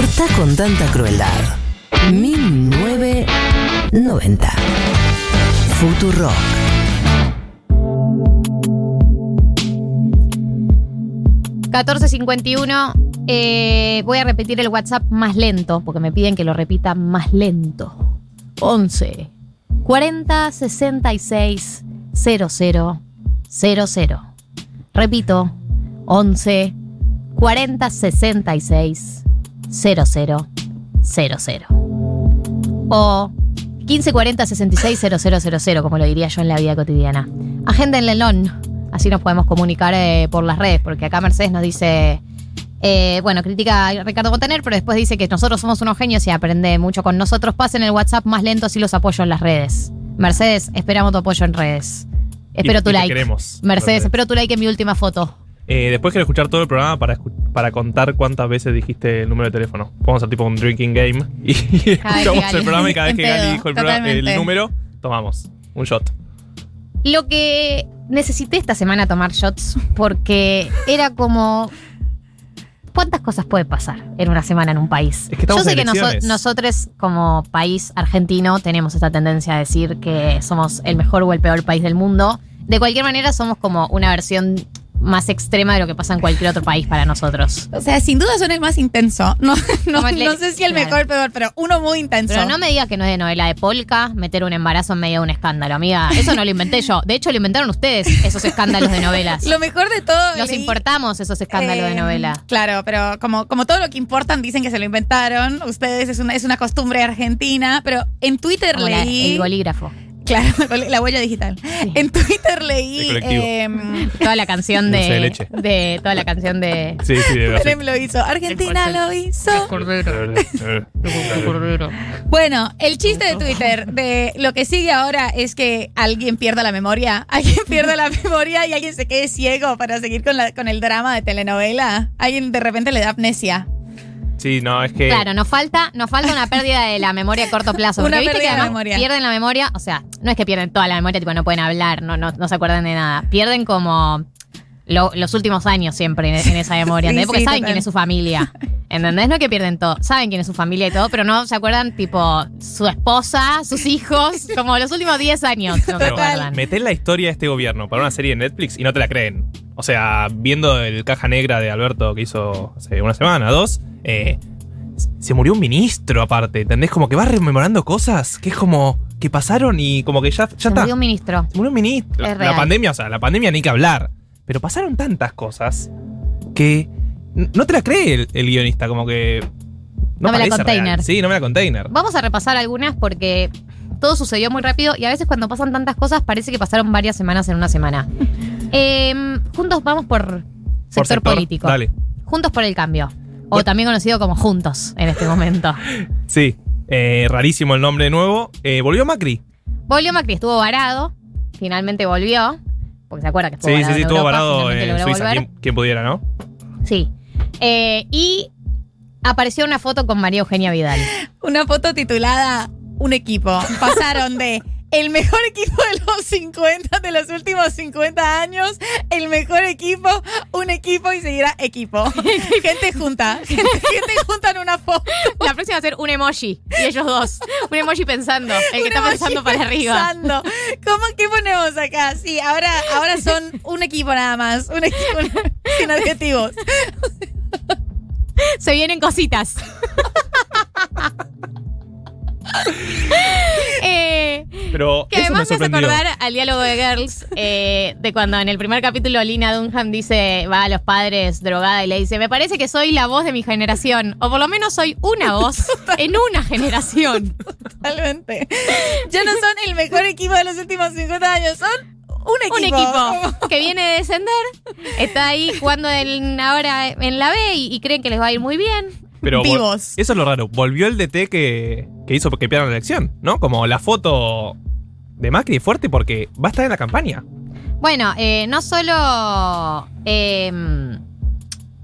Cortá con tanta crueldad. 1990. Futurock. ...1451... eh, voy a repetir el WhatsApp más lento... ...porque me piden que lo repita más lento... ...11... ...40 66 00 00... ...repito... ...11... ...40 66 00 00... ...o... 1540 66 0000, como lo diría yo en la vida cotidiana. Agéndenle LON, así nos podemos comunicar eh, por las redes, porque acá Mercedes nos dice, eh, bueno, critica a Ricardo Montaner, pero después dice que nosotros somos unos genios y aprende mucho con nosotros. Pasen el WhatsApp más lento si los apoyo en las redes. Mercedes, esperamos tu apoyo en redes. Espero Y- tu y like. queremos, Mercedes, Mercedes. espero tu like en mi última foto. Eh, después quiero escuchar todo el programa para, para contar cuántas veces dijiste el número de teléfono. Podemos hacer tipo un drinking game y, escuchamos Gali- el programa y cada vez que Gali dijo el, programa- el totalmente. número, tomamos un shot. Lo que necesité esta semana tomar shots porque era como. ¿Cuántas cosas puede pasar en una semana en un país? Es que estamos Yo sé que noso- nosotros, como país argentino, tenemos esta tendencia a decir que somos el mejor o el peor país del mundo. De cualquier manera, somos como una versión más extrema de lo que pasa en cualquier otro país para nosotros. O sea, sin duda son el más intenso. No, el sé si el claro. mejor, peor, pero uno muy intenso. Pero no me digas que no es de novela de polka meter un embarazo en medio de un escándalo, amiga. Eso no lo inventé yo. De hecho, lo inventaron ustedes, esos escándalos de novelas. Lo mejor de todo. Los leí- importamos, esos escándalos de Eh, novela. Claro, pero como, como todo lo que importan dicen que se lo inventaron, ustedes es una, es una costumbre argentina, pero en Twitter Como la- leí... el bolígrafo. Claro, la huella digital. En Twitter leí... El em, Toda la canción de de, leche. de. Toda la canción de. Sí, sí, de verdad. Lo hizo, Argentina lo hizo. Bueno, el chiste de Twitter de lo que sigue ahora es que alguien pierda la memoria, alguien pierda la memoria y alguien se quede ciego para seguir con, la, con el drama de telenovela. Alguien de repente le da amnesia. Sí, no, es que. Claro, nos falta, nos falta una pérdida de la memoria a corto plazo. Porque Una viste que pérdida de además memoria. pierden la memoria, o sea, no es que pierden toda la memoria, tipo no pueden hablar, no, no, no se acuerdan de nada. Pierden como lo- los últimos años siempre en, en esa memoria, Sí, ¿entendés? Porque sí, saben total. quién es su familia. ¿Entendés? No es que pierden todo, saben quién es su familia y todo, pero no se acuerdan, tipo, su esposa, sus hijos, como los últimos 10 años. No se acuerdan. metés la historia de este gobierno para una serie de Netflix y no te la creen. O sea, viendo el caja negra de Alberto que hizo hace una semana, dos, eh, se murió un ministro aparte, ¿entendés? Como que vas rememorando cosas que es como que pasaron y como que ya, ya Se está. murió un ministro. Se murió un ministro. Es La real. pandemia, o sea, la pandemia ni que hablar. Pero pasaron tantas cosas que no te la cree el, el guionista, como que. No me la container. real. Sí, no me la container. Vamos a repasar algunas porque todo sucedió muy rápido y a veces cuando pasan tantas cosas parece que pasaron varias semanas en una semana. Em, juntos vamos por sector, Por sector, político. Dale. Juntos por el cambio. O Bueno. también conocido como Juntos en este momento. Sí. Eh, rarísimo el nombre de nuevo. Eh, volvió Macri. Volvió Macri, estuvo varado. Finalmente volvió. Porque se acuerda que estuvo Sí, sí, varado. sí, en estuvo Europa, varado en Suiza. quien pudiera, ¿no? Sí. Eh, y apareció una foto con María Eugenia Vidal. Una foto titulada Un equipo. Pasaron de el mejor equipo de los 50, de los últimos 50 años, el mejor equipo, un equipo y seguirá equipo. Gente junta, gente, gente junta en una foto. La próxima va a ser un emoji. Y ellos dos. Un emoji pensando. El que Un está pensando para arriba. pensando. ¿Cómo qué ponemos acá? Sí, ahora, ahora son un equipo nada más. Un equipo sin adjetivos. Se vienen cositas. eh, Pero que eso además me hace acordar al diálogo de Girls, eh, de cuando en el primer capítulo Lina Dunham dice, va a los padres drogada y le dice, me parece que soy la voz de mi generación, o por lo menos soy una voz en una generación. Totalmente. Ya no son el mejor equipo de los últimos 50 años, son un equipo. Un equipo que viene de descender, está ahí jugando en- ahora en la B y, y creen que les va a ir muy bien. Pero Vivos. Eso es lo raro. Volvió el DT que, que hizo que pierdan la elección, ¿no? Como la foto de Macri es fuerte porque va a estar en la campaña. Bueno, eh, no solo eh,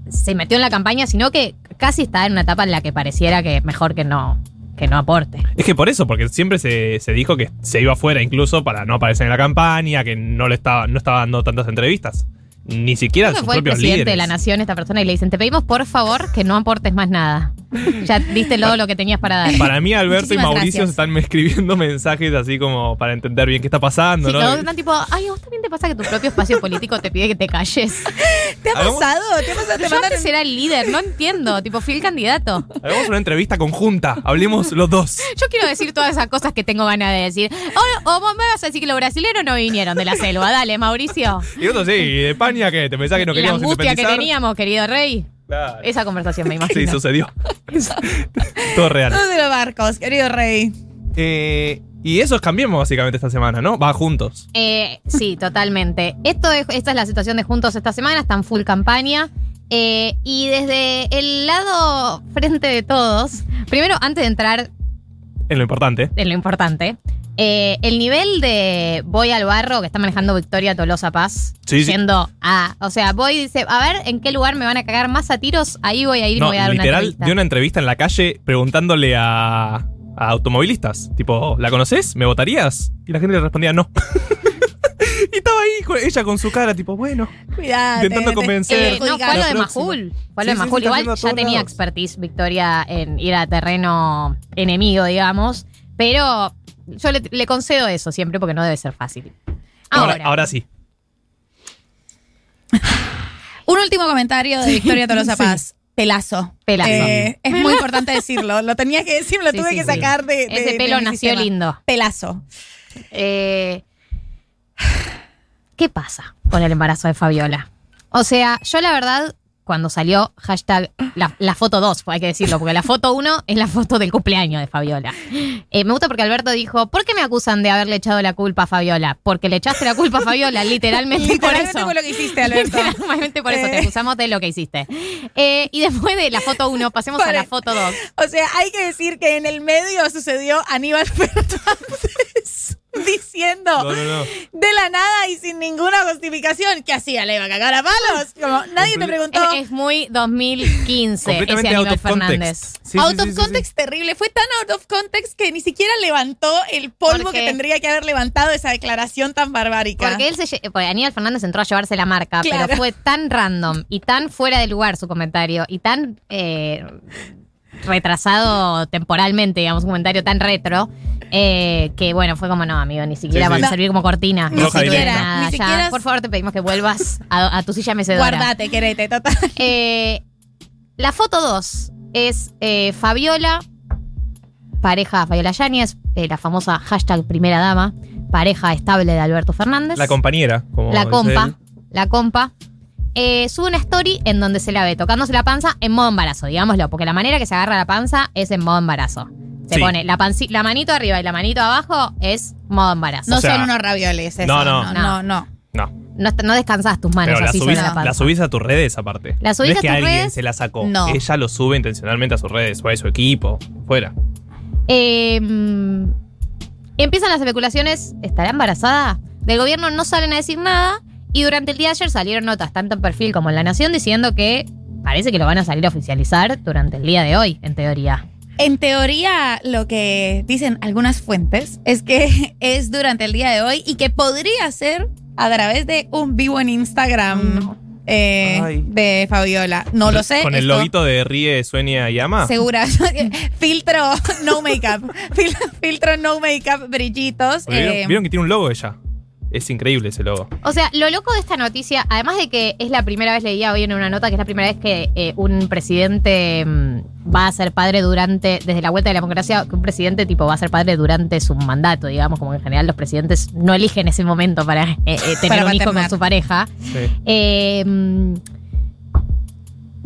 se metió en la campaña, sino que casi está en una etapa en la que pareciera que mejor que no, que no aporte. Es que por eso, porque siempre se, se dijo que se iba afuera incluso para no aparecer en la campaña, que no le estaba, no estaba dando tantas entrevistas. Ni siquiera Creo sus que fue el propios presidente líderes. de la nación esta persona y le dicen, te pedimos por favor que no aportes más nada. Ya diste todo lo que tenías para dar. Para mí, Alberto y Muchísimas Mauricio gracias. están escribiendo mensajes así como para entender bien qué está pasando, Sí, ¿no? los dos están tipo, ay, ¿a vos también te pasa que tu propio espacio político te pide que te calles? ¿Te ha pasado? ¿Te ha pasado? Te Yo mandan antes era el líder, no entiendo. Tipo, fui el candidato. Hagamos una entrevista conjunta, hablemos los dos. Yo quiero decir todas esas cosas que tengo ganas de decir. O, o vos me vas a decir que los brasileños no vinieron de la selva. Dale, Mauricio. Y otro sí, ¿y de España ¿Te pensás que no la queríamos angustia que teníamos, querido rey. Claro. Esa conversación me Sí, imagino. sucedió. Todo real. Todos de los barcos, querido rey. Eh, y eso es cambiemos básicamente esta semana, ¿no? Va juntos. Eh, sí, totalmente. Esto es, esta es la situación de Juntos esta semana, están full campaña. Eh, y desde el lado frente de todos, primero, antes de entrar Es lo importante. en lo importante, eh, el nivel de voy al barro que está manejando Victoria Tolosa Paz, Sí, sí. a, o sea, voy y dice, a ver en qué lugar me van a cagar más a tiros, ahí voy a ir y No, voy a dar una literal, entrevista. dio una entrevista en la calle preguntándole a, a automovilistas. Tipo, ¿la conoces? ¿Me votarías? Y la gente le respondía no. ahí ella con su cara, tipo, bueno. Cuidado. Intentando convencer. Eh, no, fue a lo de. Majul. Fue lo Sí, de Majul. Igual ya tenía lados. expertise Victoria en ir a terreno enemigo, digamos. Pero yo le, le concedo eso siempre porque no debe ser fácil. Ahora, Ahora, ahora sí. Un último comentario de Victoria Tolosa Paz. Pelazo. Pelazo. Eh, es muy importante decirlo. Lo tenía que decir, lo Sí, tuve sí, que sí. sacar de, de- ese de pelo mi nació sistema. lindo. Pelazo. Eh, ¿Qué pasa con el embarazo de Fabiola? O sea, yo la verdad, cuando salió hashtag la, la foto 2, hay que decirlo, porque la foto 1 es la foto del cumpleaños de Fabiola. Eh, me gusta porque Alberto dijo, ¿por qué me acusan de haberle echado la culpa a Fabiola? Porque le echaste la culpa a Fabiola, literalmente, Literalmente por eso. fue lo que hiciste, Alberto. Literalmente por eso te Eh. acusamos de lo que hiciste. Eh, y después de la foto 1, pasemos a la foto 2. O sea, hay que decir que en el medio sucedió Aníbal Fernández diciendo No, no, no. de la nada y sin ninguna justificación que hacía, le iba a cagar a palos. Como nadie te Comple- preguntó. Es, es muy 2015 Completamente ese out of Fernández. context. Sí, out sí, of sí, sí, context terrible. Fue tan out of context que ni siquiera levantó el polvo Porque- que tendría que haber levantado esa declaración tan barbárica. Porque él se porque Aníbal Fernández entró a llevarse la marca, Claro. pero fue tan random y tan fuera de lugar su comentario y tan eh, retrasado temporalmente, digamos, un comentario tan retro, eh, que bueno, fue como no, amigo, ni siquiera Sí, va a servir como cortina. Ni Roja siquiera. Nada, ni ya. siquiera. Por favor, te pedimos que vuelvas a, a tu silla mecedora. Guardate, querete, total. Eh, la foto 2 es eh, Fabiola, pareja Fabiola Yáñez, eh, la famosa hashtag primera dama, pareja estable de Alberto Fernández. La compañera. Como La compa, él. la compa. Eh, sube una story en donde se la ve tocándose la panza en modo embarazo, digámoslo, porque la manera que se agarra la panza es en modo embarazo. Se Sí. pone la, panci- la manito arriba y la manito abajo es modo embarazo. No O sea- son unos ravioles, eso. No, no. no, no. no. No. No, no descansás tus manos Pero la así subís, la panza. la subís a tus redes aparte. La subís no es a que tus alguien redes. se la sacó. No. Ella lo sube intencionalmente a sus redes o a su equipo. Fuera. Eh, mm, empiezan las especulaciones, ¿estará embarazada? Del gobierno no salen a decir nada y durante el día de ayer salieron notas tanto en perfil como en La Nación diciendo que parece que lo van a salir a oficializar durante el día de hoy, en teoría. En teoría, lo que dicen algunas fuentes es que es durante el día de hoy y que podría ser a través de un vivo en Instagram eh, Ay. de Fabiola. No lo sé. Con el esto- de Ríe, Sueña y Ama. Segura. filtro no makeup. Fil- filtro no makeup, brillitos. Eh, ¿Vieron, vieron que tiene un logo ella? Es increíble ese logo. O sea, lo loco de esta noticia, además de que es la primera vez, leía hoy en una nota, que es la primera vez que eh, un presidente mm, va a ser padre durante, desde la vuelta de la democracia, que un presidente tipo va a ser padre durante su mandato, digamos, como en general los presidentes no eligen ese momento para eh, eh, tener Para un hijo con su pareja. Sí.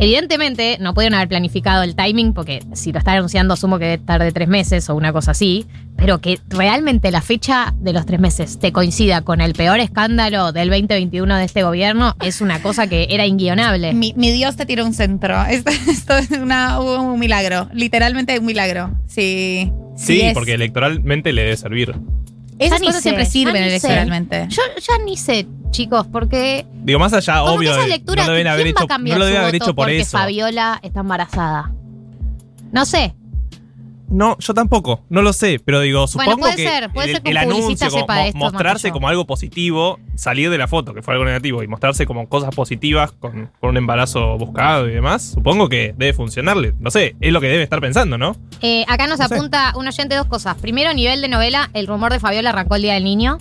Evidentemente no pudieron haber planificado el timing porque si lo está anunciando asumo que tarde tres meses o una cosa así, pero que realmente la fecha de los tres meses te coincida con el peor escándalo del 2021 de este gobierno es una cosa que era inguionable. mi, mi Dios te tiró un centro. Esto, esto es una- un milagro. Literalmente un milagro. Sí. Sí, es. porque electoralmente le debe servir. Esas Ya cosas sé, siempre sirven electoralmente. Yo ya ni sé, chicos, porque Digo, más allá, como que obvio, esa lectura, no lo deben ¿quién haber va hecho, a cambiar no lo deben haber hecho por porque eso. Fabiola está embarazada. No sé. No, yo tampoco, no lo sé, pero digo, supongo puede que ser, puede el, ser que el publicista anuncio, como mo- esto mostrarse como algo positivo, salir de la foto, que fue algo negativo, y mostrarse como cosas positivas con, con un embarazo buscado y demás, supongo que debe funcionarle. No sé, es lo que debe estar pensando, ¿no? Eh, acá nos No sé. apunta un oyente dos cosas. Primero, nivel de novela, el rumor de Fabiola arrancó el Día del Niño.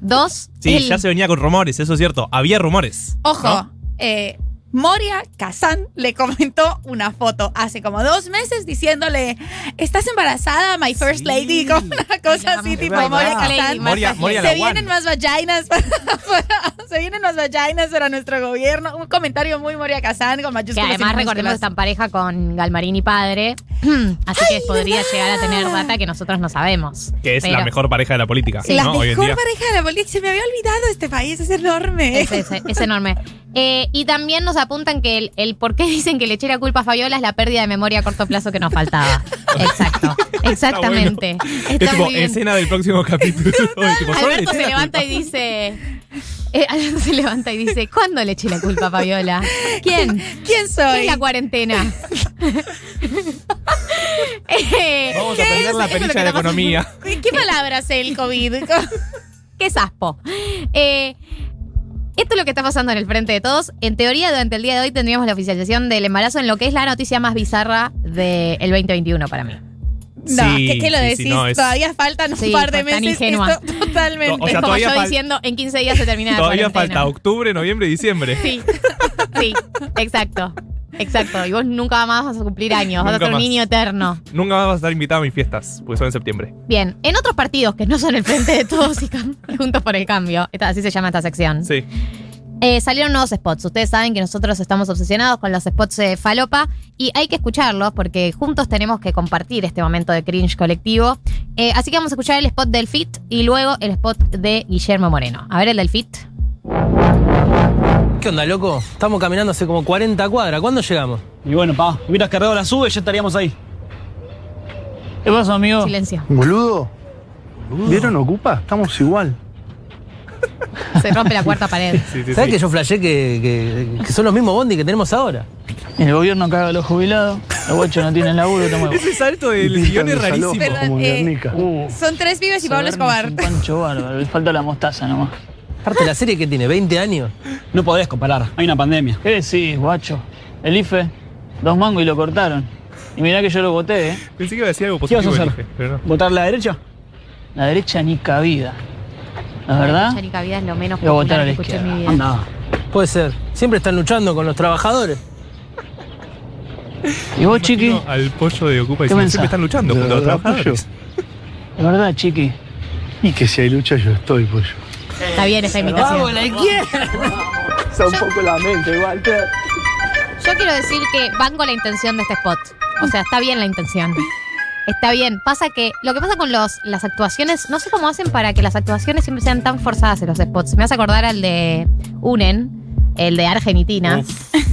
Dos, Sí, el- ya se venía con rumores, eso es cierto. Había rumores. Ojo, ¿no? eh, Moria Kazan le comentó una foto hace como dos meses diciéndole, ¿estás embarazada, my first Sí. lady? Como una cosa Ay, así, es tipo verdad. Moria Kazan. Moria- Moria se vienen one. más vaginas para, para- se vienen más vaginas para nuestro gobierno. Un comentario muy Moria Kazan con que mayúsculas. y además recordemos que minúsculas. está en pareja con Galmarini padre. Así que podría llegar a tener data que nosotros no sabemos. Que es Pero la mejor pareja de la política, Sí. La ¿no? Hoy en mejor día. pareja de la política. Se me había olvidado este país, es enorme. Es, es- es enorme. Eh, y también nos apuntan que el, el por qué dicen que le eché la culpa a Fabiola es la pérdida de memoria a corto plazo que nos faltaba. Exacto. Exactamente. Está, Es bien. escena del próximo capítulo. Tipo, Alberto se levanta y dice. eh, Alberto se levanta y dice: ¿Cuándo le eché la culpa a Fabiola? ¿Quién? ¿Quién ¿Qué soy? es la cuarentena? Eh, Vamos a ¿Qué aprender es? la es perilla de la economía. ¿Qué palabras el COVID? ¿Qué es aspo? Eh, esto es lo que está pasando en el frente de todos. En teoría, durante el día de hoy tendríamos la oficialización del embarazo en lo que es la noticia más bizarra del 2021 para mí. No, Sí, ¿qué, qué lo sí, decís? sí, no, es- Todavía faltan un Sí, par de meses. ingenua. Esto, totalmente. O sea, es como todavía yo fal- diciendo, en 15 días se termina Todavía falta octubre, noviembre y diciembre. Sí, sí, exacto. Exacto. Y vos nunca más vas a cumplir años, vas a ser un más. niño eterno. Nunca más vas a estar invitado a mis fiestas, porque son en septiembre. Bien, en otros partidos que no son el frente de todos y cam- juntos por el cambio, esta- así se llama esta sección, Sí. eh, salieron nuevos spots. Ustedes saben que nosotros estamos obsesionados con los spots de falopa y hay que escucharlos porque juntos tenemos que compartir este momento de cringe colectivo. Eh, así que vamos a escuchar el spot del Fit y luego el spot de Guillermo Moreno. A ver el del Fit. ¿Qué onda, loco? Estamos caminando hace como 40 cuadras. ¿Cuándo llegamos? Y bueno, pa, hubieras cargado la sube y ya estaríamos ahí. ¿Qué pasa, amigo? Silencio. Boludo. ¿Vieron Ocupa? Estamos igual. Se rompe la cuarta pared. Sí, sí, ¿Sabes sí. que yo flashé que, que- que son los mismos bondi que tenemos ahora? El gobierno caga a los jubilados, los guachos no tienen laburo, toma Ese salto del guion es rarísimo. Como eh. Uh, Son tres pibes y Pablo Escobar. Un pancho bárbaro, le falta la mostaza nomás. Aparte, la serie que tiene 20 años. No podés comparar, hay una pandemia. ¿Qué decís, guacho? El IFE, dos mangos y lo cortaron. Y mirá que yo lo voté, ¿eh? Pensé que iba a decir algo ¿Qué vas a positivo, hacer? dije, pero no. ¿Votar la derecha? La derecha ni cabida. ¿La verdad? Chanica Vida es lo menos Voy a votar a que la escuché en mi izquierda. vida. Anda. Puede ser. Siempre están luchando con los trabajadores. ¿Y vos, chiqui? Al pollo de Ocupa ¿Qué diciendo, pensás? siempre están luchando ¿De junto a los trabajadores. ¿De verdad, chiqui? Y que si hay lucha yo estoy, pollo. Está bien esta imitación. la izquierda! Está un poco la mente, Walter. Yo quiero decir que van con la intención de este spot. O sea, está bien la intención. Está bien. Pasa que lo que pasa con los, las actuaciones, no sé cómo hacen para que las actuaciones siempre sean tan forzadas en los spots. Me hace acordar al de Unen, el de Argentina,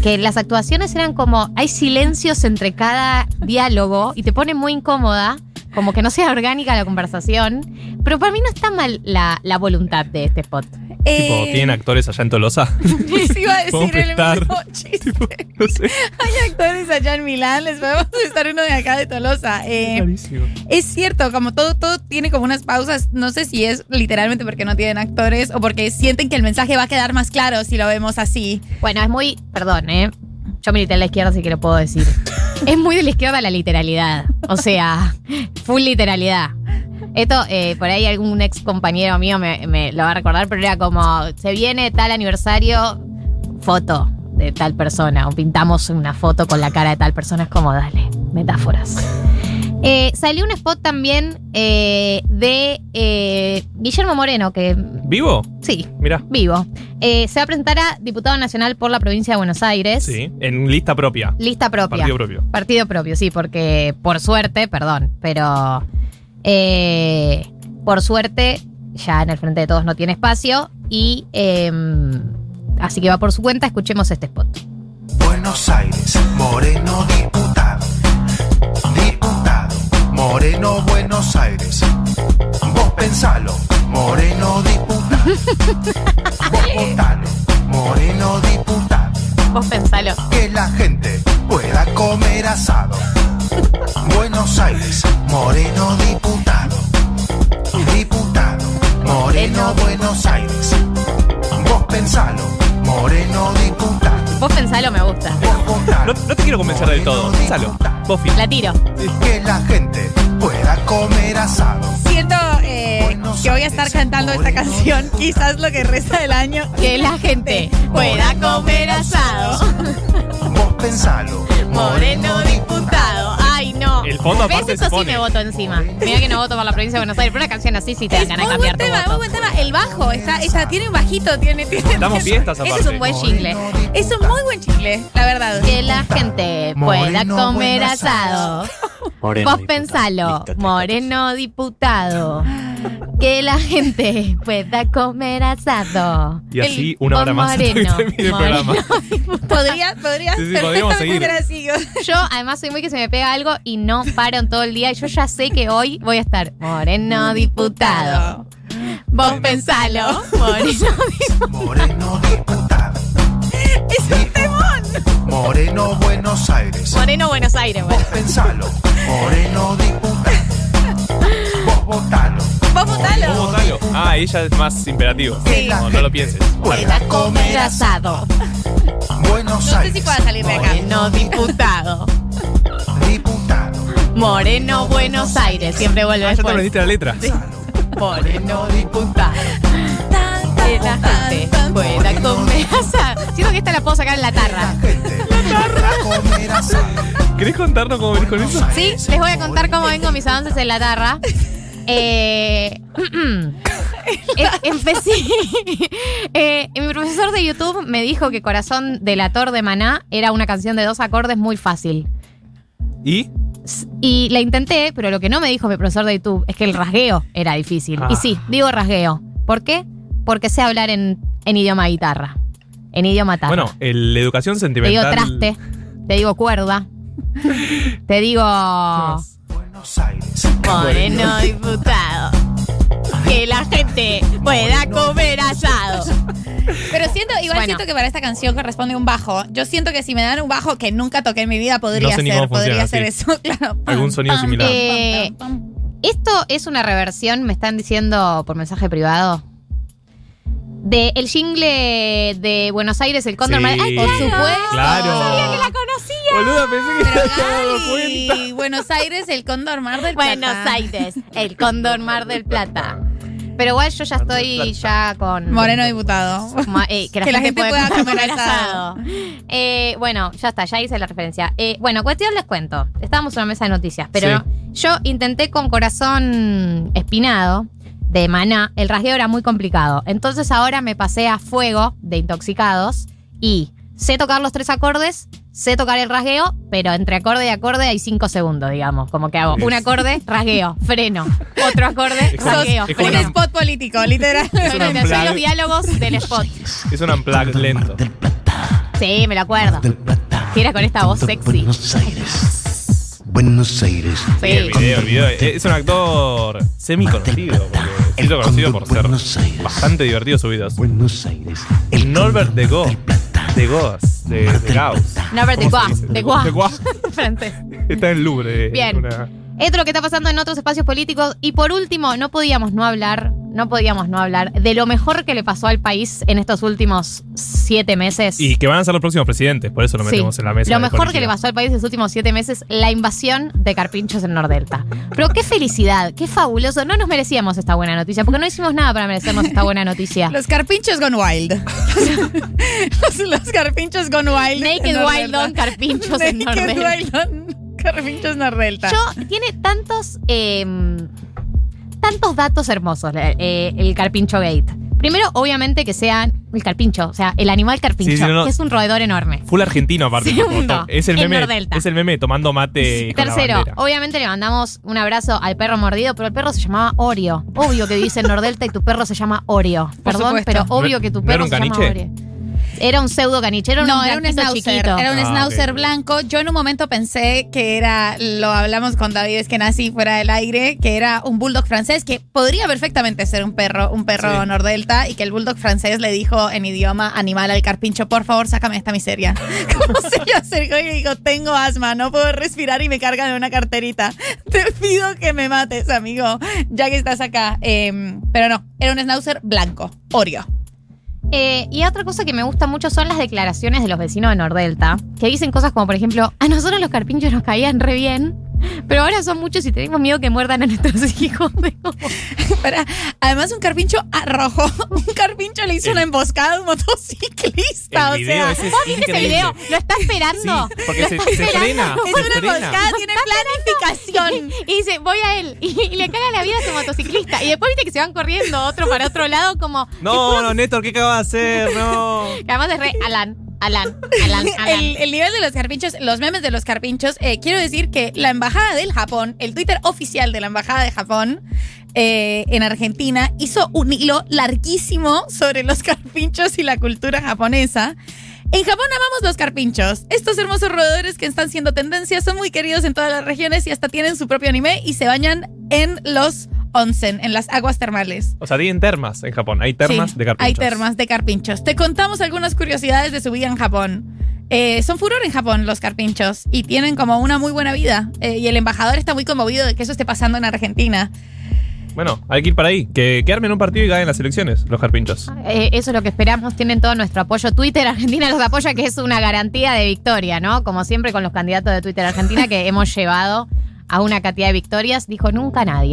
que las actuaciones eran como, hay silencios entre cada diálogo y te pone muy incómoda, como que no sea orgánica la conversación. Pero para mí no está mal la, la voluntad de este spot. Tipo, Eh, ¿tienen actores allá en Tolosa? les iba a decir el mismo chiste. tipo, no sé. Hay actores allá en Milán, les podemos estar uno de acá de Tolosa. Eh, es cierto, como todo, todo tiene como unas pausas. No sé si es literalmente porque no tienen actores o porque sienten que el mensaje va a quedar más claro si lo vemos así. Bueno, es muy, perdón, ¿eh? Yo milité en la izquierda, así que lo puedo decir. es muy de la izquierda la literalidad. O sea, full literalidad. Esto, eh, por ahí algún ex compañero mío me, me lo va a recordar, pero era como, se viene tal aniversario, foto de tal persona, o pintamos una foto con la cara de tal persona, es como, dale, metáforas. Eh, salió un spot también eh, de eh, Guillermo Moreno, que ¿Vivo? sí, Mira. vivo. Eh, se va a presentar a diputado nacional por la provincia de Buenos Aires. Sí, en lista propia. Lista propia. Partido propio. Partido propio, sí, porque por suerte, perdón, pero eh, por suerte ya en el frente de todos no tiene espacio y eh, así que va por su cuenta. Escuchemos este spot. Buenos Aires, Moreno diputado. Moreno Buenos Aires. Vos pensalo, Moreno diputado. Vos votalo, Moreno diputado. Vos pensalo. Que la gente pueda comer quiero convencer del todo. Vos, Fi. La tiro. Que la gente pueda comer asado. Siento eh, que voy a estar cantando esta canción quizás lo que resta del año. Que la gente pueda comer asado. Vos pensalo, Moreno diputado. El fondo ¿Ves? aparte Eso se sí me voto encima. Mira que no voto por la provincia de Buenos Aires. Pero una canción así sí te dan ganas de cambiar tu voto. buen tema. El bajo, está, está, tiene un bajito, tiene, tiene Damos fiestas Ese aparte. es un buen jingle. Es un muy buen chicle, la verdad. Que la gente pueda comer buen asado. Vos pensalo, moreno diputado. Que la gente pueda comer asado. Y así El- una hora más moreno, el moreno programa. Podría, podría Sí, sí, podríamos seguir. Yo además soy muy que se me pega algo y no paro en todo el día. Y yo ya sé que hoy voy a estar moreno diputado. Vos pensalo, moreno Moreno diputado. Es un temón. Moreno Buenos Aires. Moreno Buenos Aires, bueno. Pensalo, Moreno diputado. Vos votalo. Vos votalo. ¿Cómo votalo? Ah, ella es más imperativo. Sí. No, no lo pienses. Pueda Comer asado. Buenos No sé Aires. si pueda salir de acá. Moreno diputado. Diputado. Moreno Buenos Aires. Siempre vuelve Ah, ya te después. aprendiste la letra. Moreno diputado. Que la gente pueda comer asado. Siento que esta la puedo sacar en la tarra. Comer asado. ¿Querés contarnos cómo venís con eso? Sí, les voy a contar cómo vengo mis avances en la tarra. Eh, eh, empecé. eh, mi profesor de YouTube me dijo que Corazón Delator de Maná era una canción de dos acordes muy fácil. ¿Y? Y la intenté, pero lo que no me dijo mi profesor de YouTube es que el rasgueo era difícil. Ah. Y sí, digo rasgueo. ¿Por qué? Porque sé hablar en, en idioma guitarra. En idioma tarra. Bueno, el- la educación te digo sentimental. traste, te digo cuerda, te digo Buenos Aires. moreno diputado. Que la gente pueda comer asado. Pero siento, igual Bueno. siento que para esta canción corresponde un bajo. Yo siento que si me dan un bajo que nunca toqué en mi vida, podría No sé ni ser, cómo podría funciona, ser eso, claro. Algún sonido similar. Eh, Esto es una reversión, me están diciendo por mensaje privado. De el jingle de Buenos Aires, el Cóndor Sí. Mar- ¡Ay, por supuesto! Claro. Sabía que la conocía. Boluda, pensé que Pero te había dado cuenta. Buenos Aires, el Cóndor Mar del Plata. Buenos Aires, el Cóndor Mar del Plata. Pero igual yo ya estoy ya con. Moreno diputado. Ma- eh, que la, Que la gente, gente pueda comer comer asado. Eh, bueno, ya está, ya hice la referencia. Eh, bueno, cuestión les cuento. Estábamos en una mesa de noticias, pero Sí. yo intenté con corazón espinado de maná. El rasgueo era muy complicado. Entonces ahora me pasé a fuego de intoxicados y sé tocar los tres acordes, sé tocar el rasgueo, pero entre acorde y acorde hay cinco segundos, digamos. Como que hago un acorde, rasgueo, freno. Otro acorde, Es como- rasgueo, es como Un freno. spot político, literal. Bueno, soy los diálogos del spot. Es un unplug lento. Sí, me lo acuerdo. Que era con esta voz sexy. Buenos Aires. Buenos Aires. Sí. El video, el video. Es un actor semi-conocido. Porque sí lo conocido por ser Buenos Aires. bastante divertido sus videos. Buenos Aires. Norbert de Go. De Goas. De, de Gauss. Norbert de ¿Cómo se Gauss, dice? de. Francés. Está en el Louvre. Bien. Una- Esto es lo que está pasando en otros espacios políticos. Y por último, no podíamos no hablar, no podíamos no hablar de lo mejor que le pasó al país en estos últimos siete meses. Y que van a ser los próximos presidentes, por eso lo Sí. metemos en la mesa. Lo mejor que le pasó al país en los últimos siete meses, la invasión de carpinchos en Nordelta. Pero qué felicidad, qué fabuloso. No nos merecíamos esta buena noticia, porque no hicimos nada para merecernos esta buena noticia. Los carpinchos gone wild. los, los carpinchos gone wild. Naked en Wild on carpinchos en Naked Nordelta. Wild on carpinchos Nordelta. Yo, tiene tantos, eh, tantos datos hermosos eh, el carpincho gate. Primero, obviamente, que sea el carpincho, o sea, el animal carpincho, Sí, sí, no, no. que es un roedor enorme. Full argentino, aparte. Segundo, es el meme. Nordelta. Es el meme tomando mate. con Tercero, obviamente le mandamos un abrazo al perro mordido, pero el perro se llamaba Oreo. Obvio que dice en Nordelta y tu perro se llama Oreo. Perdón, supuesto. pero obvio que tu ¿No era perro un se llama caniche? Oreo. Era un pseudo caniche, era un no, era un schnauzer. chiquito. Era un Ah, schnauzer ok. blanco. Yo en un momento pensé que era, lo hablamos con David es que nací fuera del aire, que era un bulldog francés que podría perfectamente ser un perro, un perro Sí. nordelta y que el bulldog francés le dijo en idioma animal al carpincho, por favor, sácame esta miseria. Como se le acercó y le dijo, tengo asma, no puedo respirar y me cargan en una carterita. Te pido que me mates, amigo, ya que estás acá. Em, pero no, era un schnauzer blanco, Oreo. Eh, y otra cosa que me gusta mucho son las declaraciones de los vecinos de Nordelta, que dicen cosas como, por ejemplo, a nosotros los carpinchos nos caían re bien, pero ahora son muchos y tenemos miedo que muerdan a nuestros hijos. Además un carpincho a rojo. Un carpincho le hizo El- una emboscada a un motociclista. El o sea, ese es ¿Viste ese video? ¿Lo está esperando? Sí, porque se, se frena. es se una frena. emboscada, tiene planificación. Y dice, voy a él. Y, y le caga la vida a ese motociclista. Y después viste que se van corriendo otro para otro lado, como. No, no, Néstor, ¿qué acabas de hacer? No. que además es re Alan, Alan, Alan, Alan. El, el nivel de los carpinchos, los memes de los carpinchos, eh, quiero decir que la embajada del Japón, el Twitter oficial de la embajada de Japón eh, en Argentina, hizo un hilo larguísimo sobre los carpinchos y la cultura japonesa. En Japón amamos los carpinchos. Estos hermosos roedores que están siendo tendencia son muy queridos en todas las regiones y hasta tienen su propio anime y se bañan en los onsen, en las aguas termales. O sea, tienen termas en Japón. Hay termas Sí, de carpinchos. Hay termas de carpinchos. Te contamos algunas curiosidades de su vida en Japón. Eh, son furor en Japón los carpinchos y tienen como una muy buena vida. Eh, y el embajador está muy conmovido de que eso esté pasando en Argentina. Bueno, hay que ir para ahí. Que, que armen un partido y ganen las elecciones, los carpinchos. Eh, eso es lo que esperamos. Tienen todo nuestro apoyo. Twitter Argentina los apoya, que es una garantía de victoria, ¿no? Como siempre con los candidatos de Twitter Argentina que hemos llevado a una cantidad de victorias. Dijo nunca nadie.